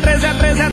13 a 13